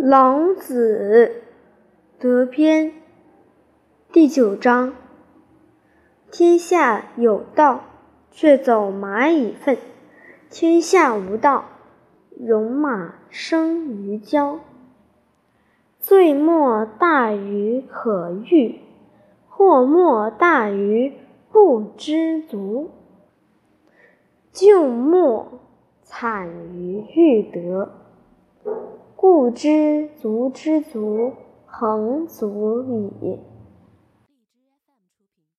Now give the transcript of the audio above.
老子德篇第九章：天下有道，却走蚂蚁粪；天下无道，戎马生于郊。罪莫大于可欲，祸莫大于不知足。咎莫惨于欲得。不知足之足，恒足矣。